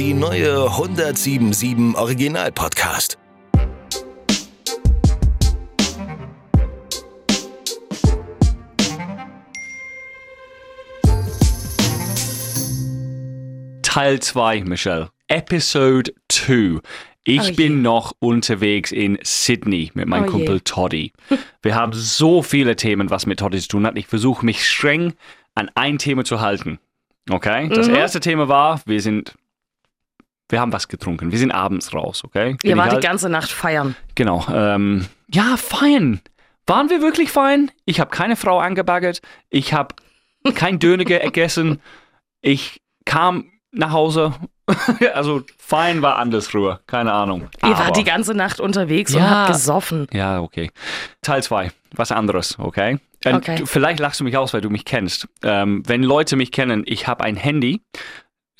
Die neue 1077 Original Podcast. Teil 2, Michelle. Episode 2. Ich Oh je. bin noch unterwegs in Sydney mit meinem Oh je. Kumpel Toddy. Wir haben so viele Themen, was mit Toddy zu tun hat. Ich versuche mich streng an ein Thema zu halten. Okay? Das Mhm. erste Thema war, wir sind, wir haben was getrunken. Wir sind abends raus, okay? Bin Ihr wart die halt- ganze Nacht feiern. Genau. Ähm, ja, fein. Waren wir wirklich fein? Ich habe keine Frau angebaggert. Ich habe kein Döner gegessen. Ich kam nach Hause. also fein war andersruhe. Keine Ahnung. Ihr wart die ganze Nacht unterwegs und Ja. habt gesoffen. ja, okay. Teil 2, was anderes, okay? Und Okay. Vielleicht lachst du mich aus, weil du mich kennst. Ähm, wenn Leute mich kennen, ich habe ein Handy.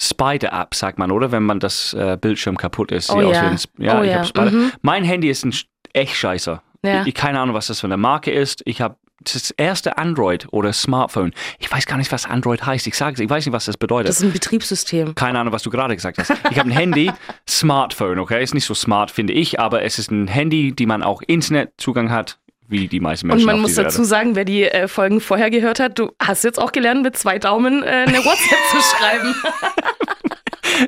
Spider-App, sagt man, oder? Wenn man das äh, Bildschirm kaputt ist. Oh ja. ja Oh ich ja, hab Spider. mhm. Mein Handy ist ein echt scheiße. Ja. Ich, keine Ahnung, was das für eine Marke ist. Ich habe das erste Android oder Smartphone. Ich weiß gar nicht, was Android heißt. Ich sage es, ich weiß nicht, was das bedeutet. Das ist ein Betriebssystem. Keine Ahnung, was du gerade gesagt hast. Ich habe ein Handy, Smartphone, okay? Ist nicht so smart, finde ich, aber es ist ein Handy, die man auch Internetzugang hat, wie die meisten Und Menschen man auf muss dazu Erde. sagen, wer die äh, Folgen vorher gehört hat, du hast jetzt auch gelernt, mit zwei Daumen äh, eine WhatsApp zu schreiben.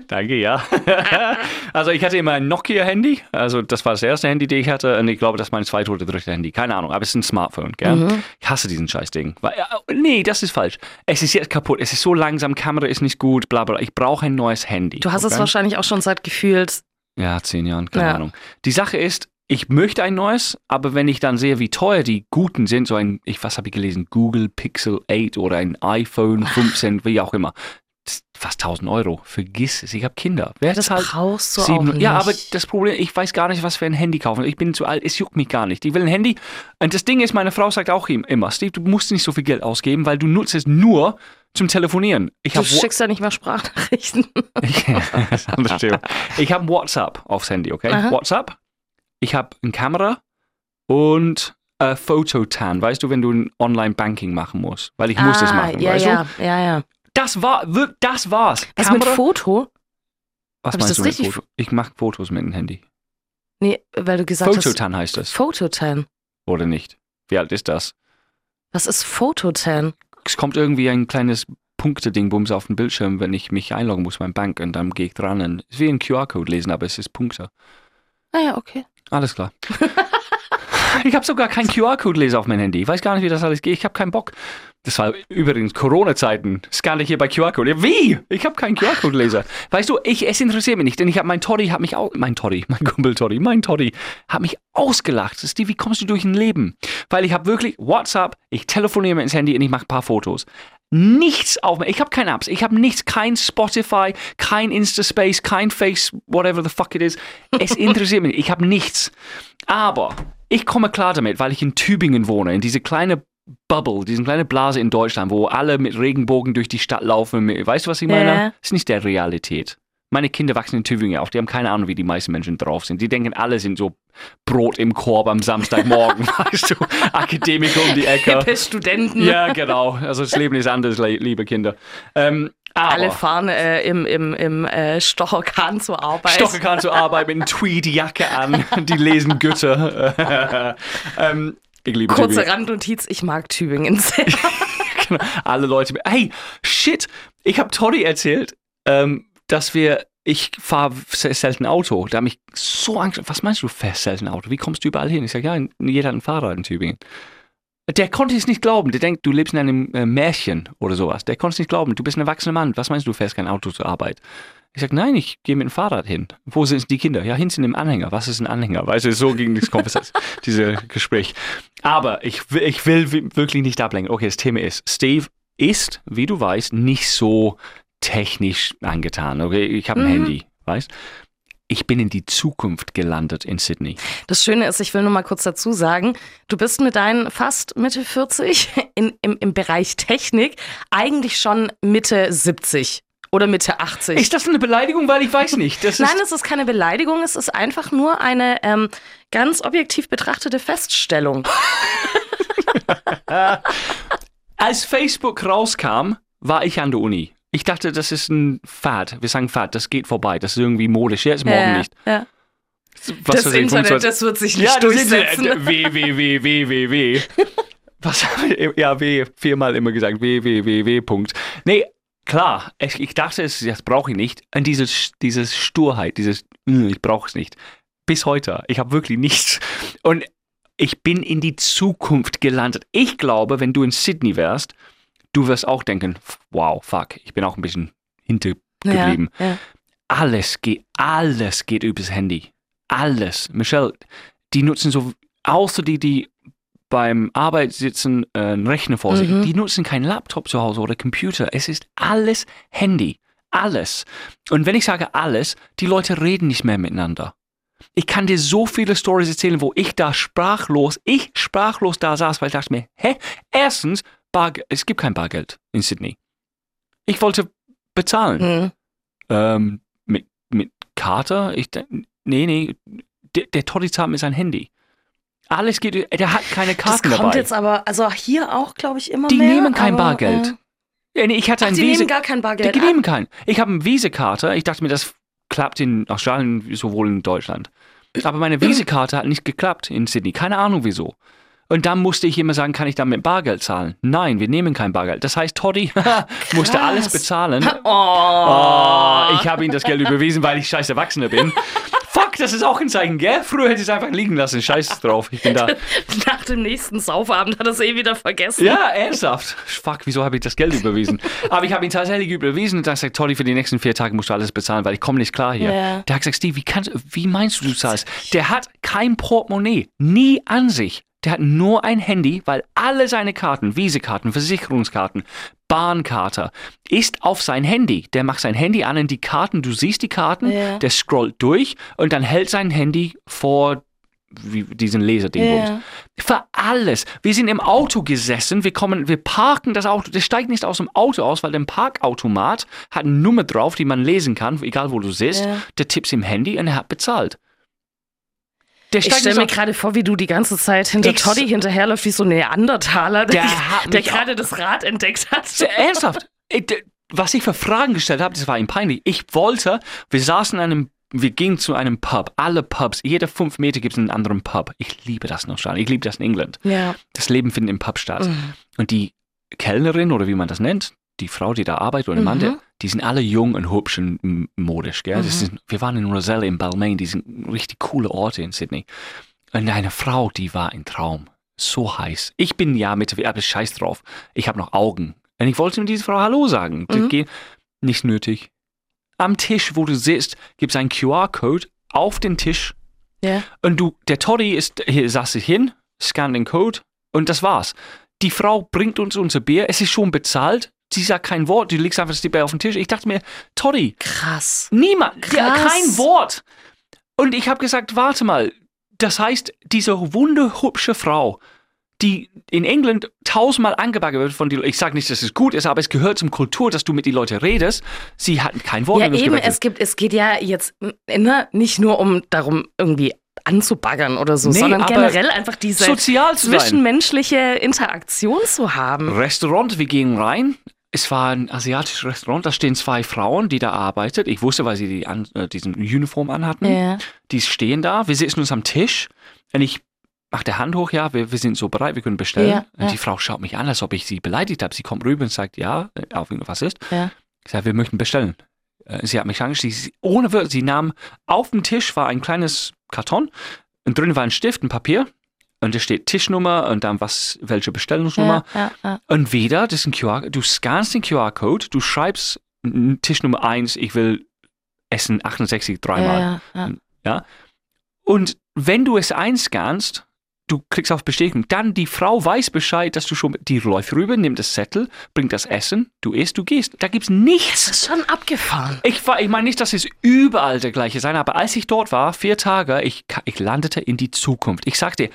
Danke, ja. also ich hatte immer ein Nokia-Handy. Also das war das erste Handy, das ich hatte. Und ich glaube, das ist mein zweites oder drittes Handy. Keine Ahnung, aber es ist ein Smartphone, gell? Mhm. Ich hasse diesen Scheißding. Weil, äh, nee, das ist falsch. Es ist jetzt kaputt. Es ist so langsam, Kamera ist nicht gut, bla bla. Ich brauche ein neues Handy. Du hast es okay? wahrscheinlich auch schon seit gefühlt. Ja, zehn Jahren, keine Ja. Ahnung. Die Sache ist, ich möchte ein neues, aber wenn ich dann sehe, wie teuer die guten sind, so ein, ich, was habe ich gelesen, Google Pixel 8 oder ein iPhone 15, wie auch immer, fast 1000 Euro. Vergiss es, ich habe Kinder. Wer Das zahlt brauchst du sieben- auch nicht. Ja, aber das Problem, ich weiß gar nicht, was für ein Handy kaufen. Ich bin zu alt, es juckt mich gar nicht. Ich will ein Handy. Und das Ding ist, meine Frau sagt auch ihm immer, Steve, du musst nicht so viel Geld ausgeben, weil du nutzt es nur zum Telefonieren. Ich du schickst ja nicht mehr Sprachnachrichten. ich. Ich habe WhatsApp aufs Handy, okay? Aha. WhatsApp. Ich habe eine Kamera und äh, Fototan. Weißt du, wenn du ein Online-Banking machen musst? Weil ich muss das machen, Ah, ja, weißt ja, du? ja, ja. Das war, das war's. Was mit Foto? Was Hab ich meinst das du mit richtig- Foto? Ich mache Fotos mit dem Handy. Nee, weil du gesagt hast. Fototan heißt das, Fototan. oder nicht? Wie alt ist das? Was ist Fototan? Es kommt irgendwie ein kleines Punkteding bums auf den Bildschirm, wenn ich mich einloggen muss beim Bank und dann gehe ich dran. Und es ist wie ein QR-Code lesen, aber es ist Punkte. Ah ja, okay. Alles klar. ich habe sogar keinen QR-Code-Leser auf mein Handy. Ich weiß gar nicht, wie das alles geht. Ich habe keinen Bock. Das war übrigens Corona-Zeiten. Scanne ich hier bei QR-Code. Wie? Ich habe keinen QR-Code-Leser. Weißt du, ich, es interessiert mich nicht, denn ich habe mein Toddy, hat mich auch, mein Toddy, mein Kumpel Toddy, mein Toddy, hat mich ausgelacht. Steve, wie kommst du durch ein Leben? Weil ich habe wirklich WhatsApp, ich telefoniere mit ins Handy und ich mache ein paar Fotos. Nichts auf mir. Ich habe keine Apps. Ich habe nichts. Kein Spotify, kein Instaspace, kein Face, whatever the fuck it is. Es interessiert mich. Ich habe nichts. Aber ich komme klar damit, weil ich in Tübingen wohne, in diese kleine Bubble, diese kleine Blase in Deutschland, wo alle mit Regenbogen durch die Stadt laufen. Weißt du, was ich meine? Ja. Das ist nicht der Realität. Meine Kinder wachsen in Tübingen auf. Die haben keine Ahnung, wie die meisten Menschen drauf sind. Die denken, alle sind so Brot im Korb am Samstagmorgen. weißt du, Akademiker um die Ecke. Hippe Studenten. Ja, genau. Also das Leben ist anders, liebe Kinder. Ähm, Alle fahren äh, im, im, im äh, Stocherkahn zur Arbeit. Stocke kann zur Arbeit mit einer Tweedjacke an. Die lesen Goethe. ähm, ich liebe Kurze Tübingen. Randnotiz, ich mag Tübingen sehr. Genau. Alle Leute. Hey, shit. Ich habe Toddy erzählt, ähm, dass wir. Ich fahre selten Auto. Da habe ich so Angst. Was meinst du, fährst selten Auto? Wie kommst du überall hin? Ich sage, ja, jeder hat ein Fahrrad in Tübingen. Der konnte es nicht glauben. Der denkt, du lebst in einem äh, Märchen oder sowas. Der konnte es nicht glauben. Du bist ein erwachsener Mann. Was meinst du, du fährst kein Auto zur Arbeit? Ich sage, nein, ich gehe mit dem Fahrrad hin. Wo sind die Kinder? Ja, hinten im Anhänger. Was ist ein Anhänger? Weißt du, so ging das Konversation, diese Gespräch. Aber ich, will- ich will wi- wirklich nicht ablenken. Okay, das Thema ist, Steve ist, wie du weißt, nicht so technisch angetan. Okay, ich habe ein Mhm. Handy, weißt? Ich bin in die Zukunft gelandet in Sydney. Das Schöne ist, ich will nur mal kurz dazu sagen, du bist mit deinen fast Mitte 40 in, im, im Bereich Technik eigentlich schon Mitte 70 oder Mitte 80. Ist das eine Beleidigung? Weil ich weiß nicht. Das ist, Nein, es ist keine Beleidigung, es ist einfach nur eine ähm, ganz objektiv betrachtete Feststellung. als Facebook rauskam, war ich an der Uni. Ich dachte, das ist ein Fad. Wir sagen Fad, das geht vorbei. Das ist irgendwie modisch. Jetzt morgen ja, nicht. Ja. Was das Internet, 25 das wird sich nicht ja, das durchsetzen. Internet. W, W, W, W, W, W. Was haben wir? Ja, W, viermal immer gesagt. W, W, W, W, Punkt. Nee, klar. Ich, ich dachte, es- das brauche ich nicht. Und dieses, dieses Sturheit, dieses, "Hm, ich brauche es nicht. Bis heute. Ich habe wirklich nichts. Und ich bin in die Zukunft gelandet. Ich glaube, wenn du in Sydney wärst, du wirst auch denken, wow, fuck, ich bin auch ein bisschen hintergeblieben. Ja, ja. Alles geht, alles geht übers Handy. Alles. Michelle, die nutzen so, außer die, die beim Arbeit sitzen, äh, einen Rechner vor sich, Mhm. die nutzen keinen Laptop zu Hause oder Computer. Es ist alles Handy. Alles. Und wenn ich sage alles, die Leute reden nicht mehr miteinander. Ich kann dir so viele Stories erzählen, wo ich da sprachlos, ich sprachlos da saß, weil ich dachte mir, hä? Erstens, Barge es gibt kein Bargeld in Sydney. Ich wollte bezahlen. Mhm. Ähm, mit, mit Karte? Ich, nee, nee, der, der Toddy zahlt mit sein Handy. Alles geht, der hat keine Das Karten kommt dabei. jetzt aber, also hier auch, glaube ich, immer Die mehr. nehmen kein aber, Bargeld. Äh, nee, ich hatte ach, ein die Visa. nehmen gar kein Bargeld. Die nehmen keinen. Ich habe eine Visa-Karte. Ich dachte mir, das klappt in Australien sowohl in Deutschland. Aber meine Visa-Karte hat nicht geklappt in Sydney. Keine Ahnung wieso. Und dann musste ich immer sagen, kann ich dann mit Bargeld zahlen? Nein, wir nehmen kein Bargeld. Das heißt, Toddy musste alles bezahlen. Oh. Oh, ich habe ihm das Geld überwiesen, weil ich scheiß Erwachsener bin. Fuck, das ist auch ein Zeichen, gell? Früher hätte ich es einfach liegen lassen. Scheiß drauf, ich bin da. Nach dem nächsten Saufabend hat er es eh wieder vergessen. Ja, ernsthaft. Fuck, wieso habe ich das Geld überwiesen? Aber ich habe ihn tatsächlich überwiesen und dann gesagt, Toddy, für die nächsten vier Tage musst du alles bezahlen, weil ich komme nicht klar hier. Ja. Der hat gesagt, Steve, wie, kannst, wie meinst du, du zahlst? Der hat kein Portemonnaie, nie an sich. Der hat nur ein Handy, weil alle seine Karten, Visa-Karten, Versicherungskarten, Bahnkarte, ist auf sein Handy. Der macht sein Handy an und die Karten, du siehst die Karten, Ja. der scrollt durch und dann hält sein Handy vor diesen Laserding. Ja. Für alles. Wir sind im Auto gesessen, wir kommen, wir parken das Auto, der steigt nicht aus dem Auto aus, weil der Parkautomat hat eine Nummer drauf, die man lesen kann, egal wo du sitzt. Ja. Der tippt im Handy und er hat bezahlt. Der Ich stelle mir gerade vor, wie du die ganze Zeit hinter Ich- Toddy hinterherläufst, wie so ein Neandertaler, der, Der gerade das Rad entdeckt hat. Ernsthaft? Was ich für Fragen gestellt habe, das war ihm peinlich. Ich wollte, wir saßen in einem, wir gingen zu einem Pub. Alle Pubs, jede fünf Meter gibt es einen anderen Pub. Ich liebe das in Australien, ich liebe das in England. Ja. Das Leben findet im Pub statt. Mhm. Und die Kellnerin oder wie man das nennt, die Frau, die da arbeitet oder der Mann, Mhm. der, die sind alle jung und hübsch und modisch. Gell? Mhm. ist, wir waren in Roselle in Balmain, die sind richtig coole Orte in Sydney. Und eine Frau, die war ein Traum. So heiß. Ich bin ja Mitte, aber scheiß drauf. Ich habe noch Augen. Und ich wollte diese Frau Hallo sagen. Mhm. nicht nötig. Am Tisch, wo du sitzt, gibt es einen QR-Code auf den Tisch. Ja. Und du, der Toddy ist, hier saß sich hin, scannt den Code und das war's. Die Frau bringt uns unser Bier, es ist schon bezahlt. Sie sagt kein Wort, du legst einfach das Bier auf den Tisch. Ich dachte mir, Toddy, Krass. niemand, ja, Krass. kein Wort. Und ich habe gesagt, warte mal, das heißt, diese wunderhübsche Frau, die in England tausendmal angebaggert wird von die ich sage nicht, dass es gut ist, aber es gehört zum Kultur, dass du mit den Leuten redest. Sie hatten kein Wort Ja, eben, gewechselt. es, gibt, es geht ja jetzt ne, nicht nur um darum, irgendwie anzubaggern oder so, Nee, sondern generell einfach diese zwischenmenschliche Interaktion zu haben. Restaurant, wir gehen rein. Es war ein asiatisches Restaurant, da stehen zwei Frauen, die da arbeiten. Ich wusste, weil sie die an, äh, diesen Uniform anhatten. Ja. Die stehen da, wir sitzen uns am Tisch und ich mache der Hand hoch, ja, wir, wir sind so bereit, wir können bestellen. Ja, und ja. die Frau schaut mich an, als ob ich sie beleidigt habe. Sie kommt rüber und sagt, ja, äh, auf was ist. Ich sage, wir möchten bestellen. Äh, Sie hat mich angeschaut, sie, ohne Wörter, sie nahm, auf dem Tisch war ein kleines Karton und drin war ein Stift, ein Papier und da steht Tischnummer und dann was, welche Bestellungsnummer. Ja, ja, ja. Und wieder, das ist ein QR, du scannst den QR-Code, du schreibst n- Tisch Nummer 1, ich will essen 68 dreimal. Ja. Und wenn du es einscannst, du klickst auf Bestätigung, dann die Frau weiß Bescheid, dass du schon, die läuft rüber, nimmt das Zettel, bringt das Essen, du isst, du gehst. Da gibt's Das nichts. ist schon abgefahren. Ich, war- ich meine nicht, dass es überall der gleiche sein, aber als ich dort war, vier Tage, ich, ich landete in die Zukunft. Ich sagte,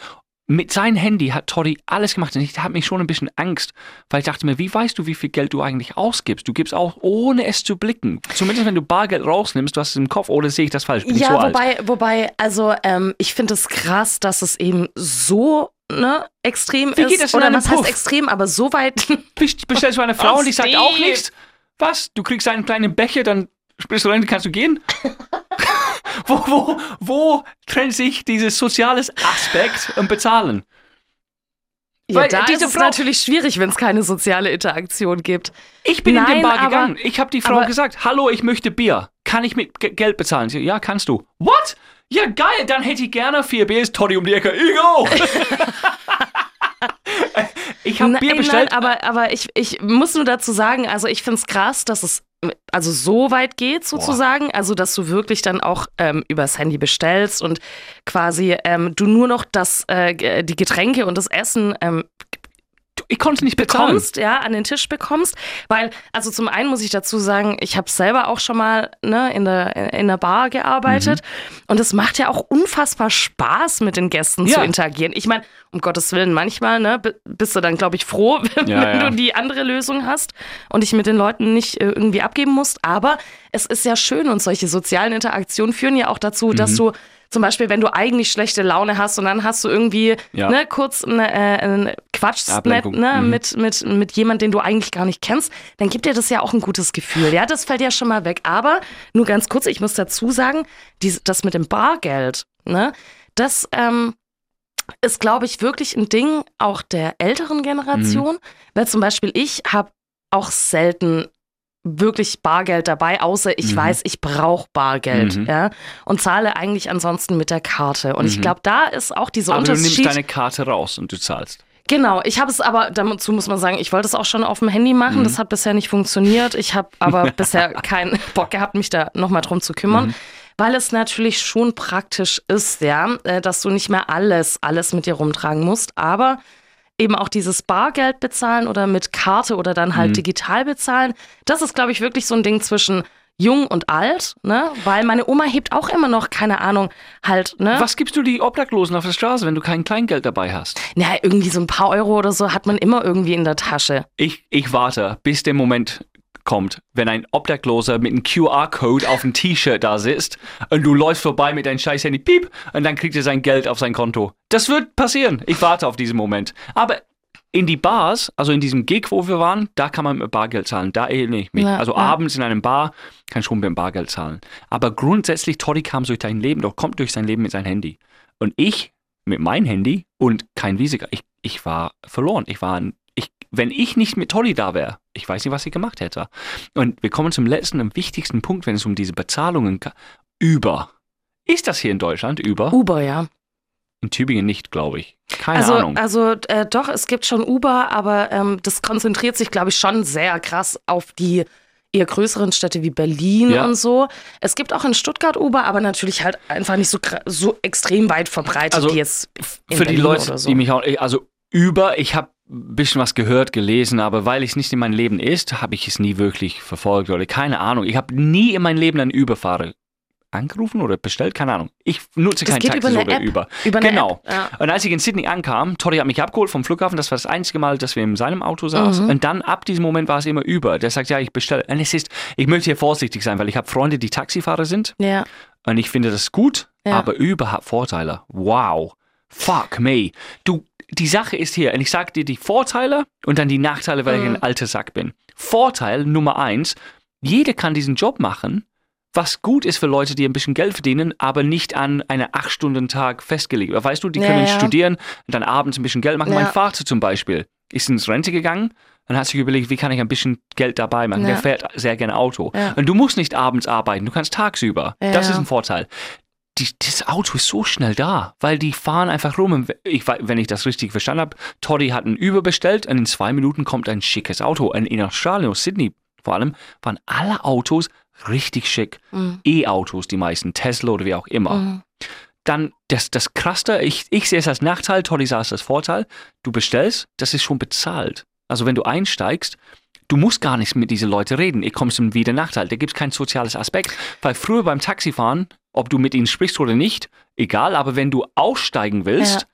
mit seinem Handy hat Toddy alles gemacht und ich hatte mich schon ein bisschen Angst, weil ich dachte mir, wie weißt du, wie viel Geld du eigentlich ausgibst? Du gibst auch, ohne es zu blicken. Zumindest wenn du Bargeld rausnimmst, du hast es im Kopf, oder sehe ich das falsch? Bin Ja, so alt? wobei, wobei, also ähm, ich finde es krass, dass es eben so ne, extrem Wie ist. geht das in Oder was heißt Puff? extrem, aber so weit. Best- Bestellst du eine Frau Oh, und die sagt auch nichts? Was? Du kriegst einen kleinen Becher, dann sprichst du rein, kannst du gehen? wo, wo, wo trennt sich dieses soziales Aspekt und Bezahlen? Ja, Weil da diese ist Frau- natürlich schwierig, wenn es keine soziale Interaktion gibt. Ich bin in Nein, den Bar aber- gegangen. Ich habe die Frau aber- gesagt, hallo, ich möchte Bier. Kann ich mit Ge- Geld bezahlen? Sie, ja, kannst du. What? Ja, geil, dann hätte ich gerne vier Biers. Toddy um die Ecke. Ich auch. ich habe Bier bestellt. Nein, aber, aber ich, ich muss nur dazu sagen, also ich finde es krass, dass es also so weit geht sozusagen, also dass du wirklich dann auch ähm, übers Handy bestellst und quasi ähm, du nur noch das, äh, die Getränke und das Essen ähm, ich konnte nicht bezahlen. bekommst, ja, an den Tisch bekommst. Weil, also zum einen muss ich dazu sagen, ich habe selber auch schon mal ne, in, der, in der Bar gearbeitet Mhm. und es macht ja auch unfassbar Spaß, mit den Gästen zu Ja. interagieren. Ich meine, um Gottes Willen, manchmal ne, bist du dann, glaube ich, froh, wenn Ja, du die andere Lösung hast und dich mit den Leuten nicht äh, irgendwie abgeben musst. Aber es ist ja schön und solche sozialen Interaktionen führen ja auch dazu, dass Mhm. du zum Beispiel, wenn du eigentlich schlechte Laune hast und dann hast du irgendwie Ja. ne, kurz ne, äh, einen Quatsch Ablenkung. ne, Mhm. mit, mit, mit jemand, den du eigentlich gar nicht kennst, dann gibt dir das ja auch ein gutes Gefühl. Ja, das fällt ja schon mal weg. Aber nur ganz kurz, ich muss dazu sagen, dies, das mit dem Bargeld, ne, das ähm, ist, glaube ich, wirklich ein Ding auch der älteren Generation. Mhm. Weil zum Beispiel ich habe auch selten wirklich Bargeld dabei, außer ich Mhm. weiß, ich brauche Bargeld, Mhm. ja, und zahle eigentlich ansonsten mit der Karte. Und ich Mhm. glaube, da ist auch dieser aber du Unterschied. nimmst deine Karte raus und du zahlst. Genau, ich habe es aber, dazu muss man sagen, ich wollte es auch schon auf dem Handy machen. Mhm. Das hat bisher nicht funktioniert. Ich habe aber bisher keinen Bock gehabt, mich da nochmal drum zu kümmern. Mhm. Weil es natürlich schon praktisch ist, ja, äh, dass du nicht mehr alles, alles mit dir rumtragen musst. Aber eben auch dieses Bargeld bezahlen oder mit Karte oder dann halt Mhm. digital bezahlen, das ist, glaube ich, wirklich so ein Ding zwischen jung und alt, ne? Weil meine Oma hebt auch immer noch, keine Ahnung, halt, ne? Was gibst du die Obdachlosen auf der Straße, wenn du kein Kleingeld dabei hast? Na, irgendwie so ein paar Euro oder so hat man immer irgendwie in der Tasche. Ich, ich warte, bis der Moment kommt, wenn ein Obdachloser mit einem QR-Code auf dem T-Shirt da sitzt und du läufst vorbei mit deinem scheiß Handy, piep, und dann kriegt er sein Geld auf sein Konto. Das wird passieren. Ich warte auf diesen Moment. Aber in die Bars, also in diesem Gig, wo wir waren, da kann man mit Bargeld zahlen. Da erinnere ich mich. Ja, also ja. abends in einem Bar kann ich schon mit Bargeld zahlen. Aber grundsätzlich, Toddy kam durch sein Leben, doch kommt durch sein Leben mit seinem Handy. Und ich mit meinem Handy und kein Visa, ich, ich war verloren. Ich war, ein- wenn ich nicht mit Tolly da wäre, ich weiß nicht, was ich gemacht hätte. Und wir kommen zum letzten und wichtigsten Punkt, wenn es um diese Bezahlungen geht. Über. Ist das hier in Deutschland über? Uber, ja. In Tübingen nicht, glaube ich. Keine also, Ahnung. also äh, doch, es gibt schon Uber, aber ähm, das konzentriert sich, glaube ich, schon sehr krass auf die eher größeren Städte wie Berlin Ja. und so. Es gibt auch in Stuttgart Uber, aber natürlich halt einfach nicht so, so extrem weit verbreitet Also, wie jetzt in Für die Berlin Leute, oder so. die mich auch, also über, ich habe bisschen was gehört, gelesen, aber weil es nicht in meinem Leben ist, habe ich es nie wirklich verfolgt oder keine Ahnung. Ich habe nie in meinem Leben einen Überfahrer angerufen oder bestellt, keine Ahnung. Ich nutze Das kein Taxi über App. Über eine genau. Ja. Und als ich in Sydney ankam, Toddy hat mich abgeholt vom Flughafen, das war das einzige Mal, dass wir in seinem Auto saßen. Mhm. Und dann ab diesem Moment war es immer über. Der sagt, ja, ich bestelle. Und es ist, ich möchte hier vorsichtig sein, weil ich habe Freunde, die Taxifahrer sind. Ja. Und ich finde das gut, Ja. aber Uber hat Vorteile. Wow. Fuck me. Du, die Sache ist hier, und ich sage dir die Vorteile und dann die Nachteile, weil ich Mhm. ein alter Sack bin. Vorteil Nummer eins, jeder kann diesen Job machen, was gut ist für Leute, die ein bisschen Geld verdienen, aber nicht an einen 8-Stunden-Tag festgelegt. Weißt du, die Ja, können ja. studieren und dann abends ein bisschen Geld machen. Ja. Mein Vater zum Beispiel ist ins Rente gegangen und hat sich überlegt, wie kann ich ein bisschen Geld dabei machen. Ja. Der fährt sehr gerne Auto. Ja. Und du musst nicht abends arbeiten, du kannst tagsüber. Ja. Das ist ein Vorteil. Die, das Auto ist so schnell da, weil die fahren einfach rum. Ich, wenn ich das richtig verstanden habe, Toddy hat einen Uber bestellt und in zwei Minuten kommt ein schickes Auto. Und in Australien, Sydney vor allem, waren alle Autos richtig schick. Mhm. E-Autos, die meisten, Tesla oder wie auch immer. Mhm. Dann das, das Krasse, ich, ich sehe es als Nachteil, Toddy sah es als Vorteil. Du bestellst, das ist schon bezahlt. Also wenn du einsteigst, du musst gar nicht mit diesen Leuten reden. Ich komme zum wieder Nachteil. Da gibt es kein soziales Aspekt. Weil früher beim Taxifahren, ob du mit ihnen sprichst oder nicht, egal, aber wenn du aussteigen willst, Ja.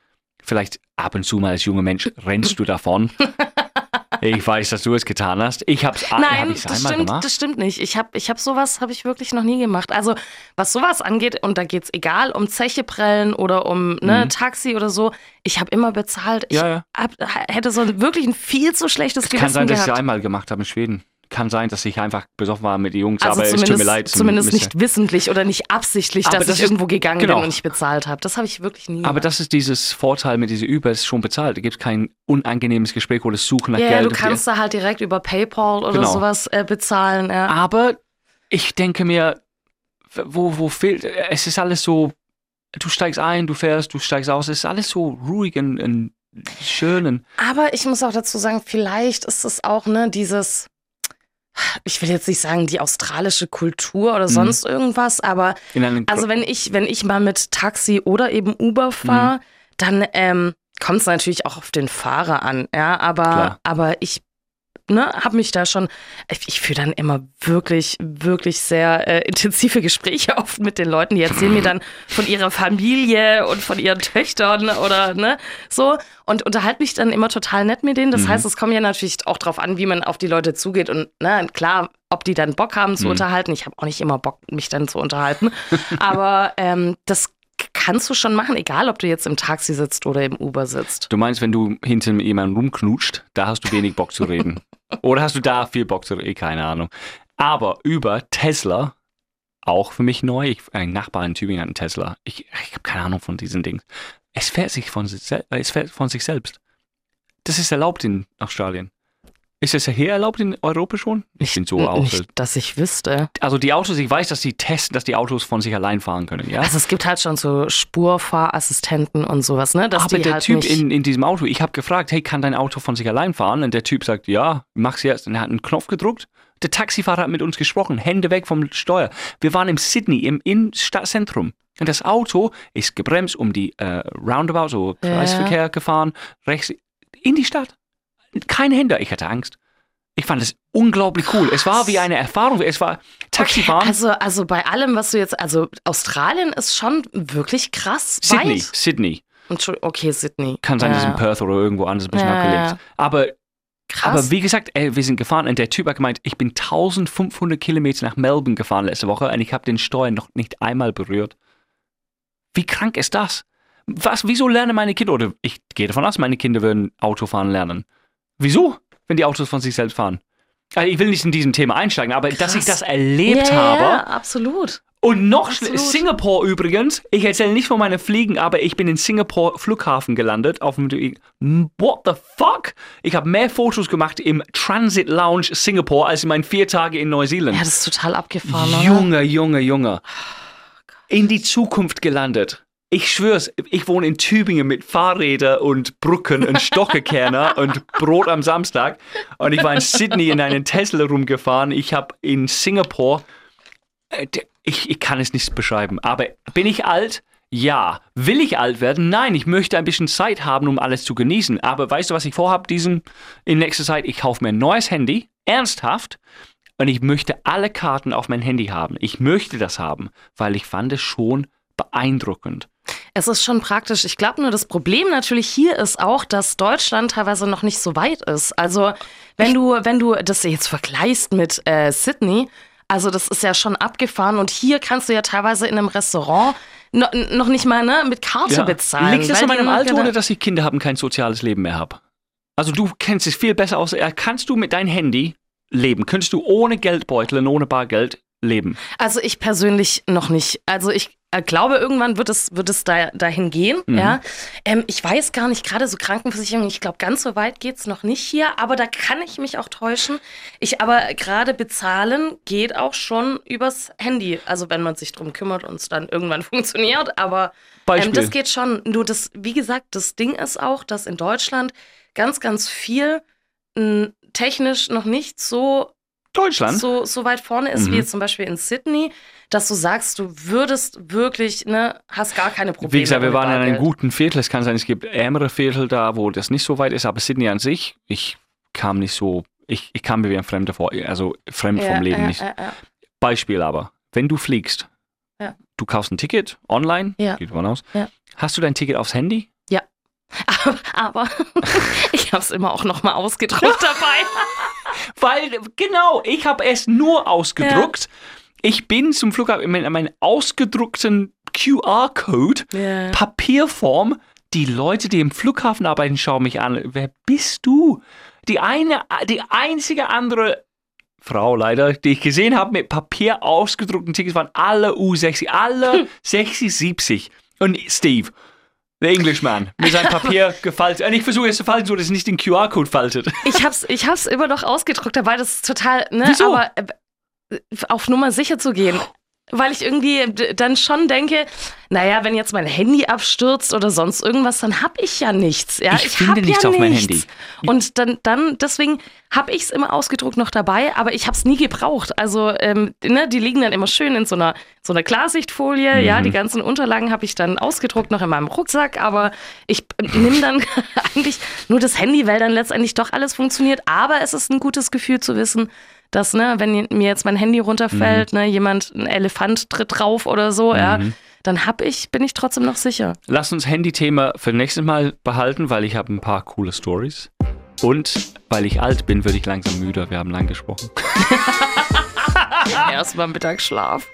vielleicht ab und zu mal als junger Mensch rennst du davon. ich weiß, dass du es getan hast. Ich habe es hab Nein, ich's das einmal stimmt, gemacht. das stimmt nicht. Ich habe ich hab sowas habe ich wirklich noch nie gemacht. Also was sowas angeht, und da geht es egal um Zecheprellen oder um ne, Mhm. Taxi oder so, ich habe immer bezahlt. Ich Ja, ja. Hab, hätte so wirklich ein viel zu schlechtes Kann Gewissen sein, dass ich es gehabt. einmal gemacht habe in Schweden. Kann sein, dass ich einfach besoffen war mit den Jungs, Also aber es tut mir leid. zum zumindest nicht wissentlich oder nicht absichtlich, Aber dass das ich ist- irgendwo gegangen genau. bin und nicht bezahlt habe. Das habe ich wirklich nie Aber gemacht. das ist dieses Vorteil mit dieser Uber, es ist schon bezahlt. Da gibt es kein unangenehmes Gespräch oder Suchen nach ja, Geld. du kannst da halt direkt über PayPal oder Genau. sowas äh, bezahlen. Ja. Aber ich denke mir, wo, wo fehlt, es ist alles so, du steigst ein, du fährst, du steigst aus, es ist alles so ruhig und, und schön. Und Aber ich muss auch dazu sagen, vielleicht ist es auch ne dieses, ich will jetzt nicht sagen die australische Kultur oder Mhm. sonst irgendwas, aber also wenn ich wenn ich mal mit Taxi oder eben Uber fahre, dann ähm, kommt es natürlich auch auf den Fahrer an, ja. Aber Klar. aber ich ne, habe mich da schon, ich, ich führe dann immer wirklich, wirklich sehr äh, intensive Gespräche oft mit den Leuten. Die erzählen mir dann von ihrer Familie und von ihren Töchtern oder ne, so und unterhalte mich dann immer total nett mit denen. Das Mhm. heißt, es kommt ja natürlich auch drauf an, wie man auf die Leute zugeht und ne, klar, ob die dann Bock haben zu Mhm. unterhalten. Ich habe auch nicht immer Bock, mich dann zu unterhalten, aber ähm, das kannst du schon machen, egal ob du jetzt im Taxi sitzt oder im Uber sitzt. Du meinst, wenn du hinter jemandem rumknutscht, da hast du wenig Bock zu reden. Oder hast du da viel Bock zu reden? Keine Ahnung. Aber über Tesla, auch für mich neu, ich, ein Nachbar in Tübingen hat einen Tesla. Ich, ich habe keine Ahnung von diesen Dingen. Es fährt sich von es fährt von sich selbst. Das ist erlaubt in Australien. Ist es hier erlaubt in Europa schon? Ich bin so auch. Nicht, dass ich wüsste. Also die Autos, ich weiß, dass die testen, dass die Autos von sich allein fahren können, ja? Also es gibt halt schon so Spurfahrassistenten und sowas, ne? Dass Aber die der halt Typ in, in diesem Auto, ich habe gefragt, hey, kann dein Auto von sich allein fahren? Und der Typ sagt, ja, mach's jetzt. Und er hat einen Knopf gedrückt. Der Taxifahrer hat mit uns gesprochen, Hände weg vom Steuer. Wir waren im Sydney, im Innenstadtzentrum. Und das Auto ist gebremst um die äh, Roundabout, so Ja. Kreisverkehr gefahren, rechts in die Stadt. Kein Händer, ich hatte Angst. Ich fand es unglaublich cool. Es war wie eine Erfahrung. Es war Taxifahren. Also, also bei allem, was du jetzt, also Australien ist schon wirklich krass Sydney, weit. Sydney. Okay, Sydney. Kann sein, dass es ja. in Perth oder irgendwo anders ein bisschen Ja, ist. Aber Krass. Aber wie gesagt, ey, wir sind gefahren und der Typ hat gemeint, ich bin 1500 Kilometer nach Melbourne gefahren letzte Woche und ich habe den Steuer noch nicht einmal berührt. Wie krank ist das? Was, wieso lernen meine Kinder, oder ich gehe davon aus, meine Kinder würden Autofahren lernen. Wieso, wenn die Autos von sich selbst fahren? Also ich will nicht in diesem Thema einsteigen, aber dass ich Krass. das erlebt ja, habe, Ja, absolut. und noch Absolut. Singapur übrigens. Ich erzähle nicht von meinen Fliegen, aber ich bin in Singapur Flughafen gelandet. Auf dem What the fuck? Ich habe mehr Fotos gemacht im Transit Lounge Singapur als in meinen vier Tage in Neuseeland. Ja, das ist total abgefahren? Junge, Junge, Junge. In die Zukunft gelandet. Ich schwör's, ich wohne in Tübingen mit Fahrrädern und Brücken und Stockekerner und Brot am Samstag. Und ich war in Sydney in einen Tesla rumgefahren. Ich habe in Singapur, äh, ich, ich kann es nicht beschreiben, aber bin ich alt? Ja. Will ich alt werden? Nein, ich möchte ein bisschen Zeit haben, um alles zu genießen. Aber weißt du, was ich vorhabe diesen, in nächster Zeit? Ich kaufe mir ein neues Handy, ernsthaft, und ich möchte alle Karten auf mein Handy haben. Ich möchte das haben, weil ich fand es schon beeindruckend. Es ist schon praktisch. Ich glaube nur, das Problem natürlich hier ist auch, dass Deutschland teilweise noch nicht so weit ist. Also, wenn du, wenn du das jetzt vergleichst mit äh, Sydney, also das ist ja schon abgefahren und hier kannst du ja teilweise in einem Restaurant no, noch nicht mal ne, mit Karte bezahlen. Liegt das an meinem Alter oder dass ich Kinder haben, kein soziales Leben mehr habe? Also du kennst es viel besser aus. Kannst du mit deinem Handy leben? Könntest du ohne Geldbeutel und ohne Bargeld leben? Also ich persönlich noch nicht. Also ich äh, glaube, irgendwann wird es, wird es da, dahin gehen. Mhm. Ja. Ähm, ich weiß gar nicht, gerade so Krankenversicherung, ich glaube, ganz so weit geht es noch nicht hier, aber da kann ich mich auch täuschen. Ich aber gerade bezahlen geht auch schon übers Handy. Also wenn man sich drum kümmert und es dann irgendwann funktioniert. Aber ähm, das geht schon. Nur das, wie gesagt, das Ding ist auch, dass in Deutschland ganz, ganz viel mh, technisch noch nicht so Deutschland? so, so weit vorne ist, Mhm. wie jetzt zum Beispiel in Sydney, dass du sagst, du würdest wirklich, ne, hast gar keine Probleme. Wie gesagt, wir waren in einem guten Viertel. Es kann sein, es gibt ärmere Viertel da, wo das nicht so weit ist, aber Sydney an sich, ich kam nicht so, ich, ich kam mir wie ein Fremder vor, also fremd ja, vom Leben ja, nicht. Ja. Beispiel aber, wenn du fliegst, du kaufst ein Ticket online, geht davon aus, hast du dein Ticket aufs Handy? Aber ich habe es immer auch noch mal ausgedruckt dabei. Weil, genau, ich habe es nur ausgedruckt. Ich bin zum Flughafen mit meinem ausgedruckten QR-Code, Ja. Papierform. Die Leute, die im Flughafen arbeiten, schauen mich an. Wer bist du? Die eine, die einzige andere Frau leider, die ich gesehen habe mit Papier ausgedruckten Tickets, waren alle U60, alle 60, 70. Und Steve, der Englishman, mit seinem Papier gefaltet. Und ich versuche es zu falten, so dass es nicht den QR-Code faltet. Ich hab's, ich hab's immer noch ausgedruckt, dabei das ist total, ne, Wieso? aber äh, auf Nummer sicher zu gehen. Weil ich irgendwie dann schon denke, naja, wenn jetzt mein Handy abstürzt oder sonst irgendwas, dann hab ich ja nichts. Ja? Ich finde hab nichts ja auf mein nichts. Handy. Und dann, dann deswegen habe ich es immer ausgedruckt noch dabei, aber ich habe es nie gebraucht. Also ähm, ne, die liegen dann immer schön in so einer, so einer Klarsichtfolie. Ja, Mhm. die ganzen Unterlagen habe ich dann ausgedruckt noch in meinem Rucksack, aber ich nehme dann eigentlich nur das Handy, weil dann letztendlich doch alles funktioniert. Aber es ist ein gutes Gefühl zu wissen, dass, ne, wenn mir jetzt mein Handy runterfällt, ne, jemand, ein Elefant tritt drauf oder so, ja, dann hab ich, bin ich trotzdem noch sicher. Lass uns Handy-Thema für nächstes Mal behalten, weil ich habe ein paar coole Stories. Und weil ich alt bin, würde ich langsam müde. Wir haben lang gesprochen. Erstmal Mittagsschlaf.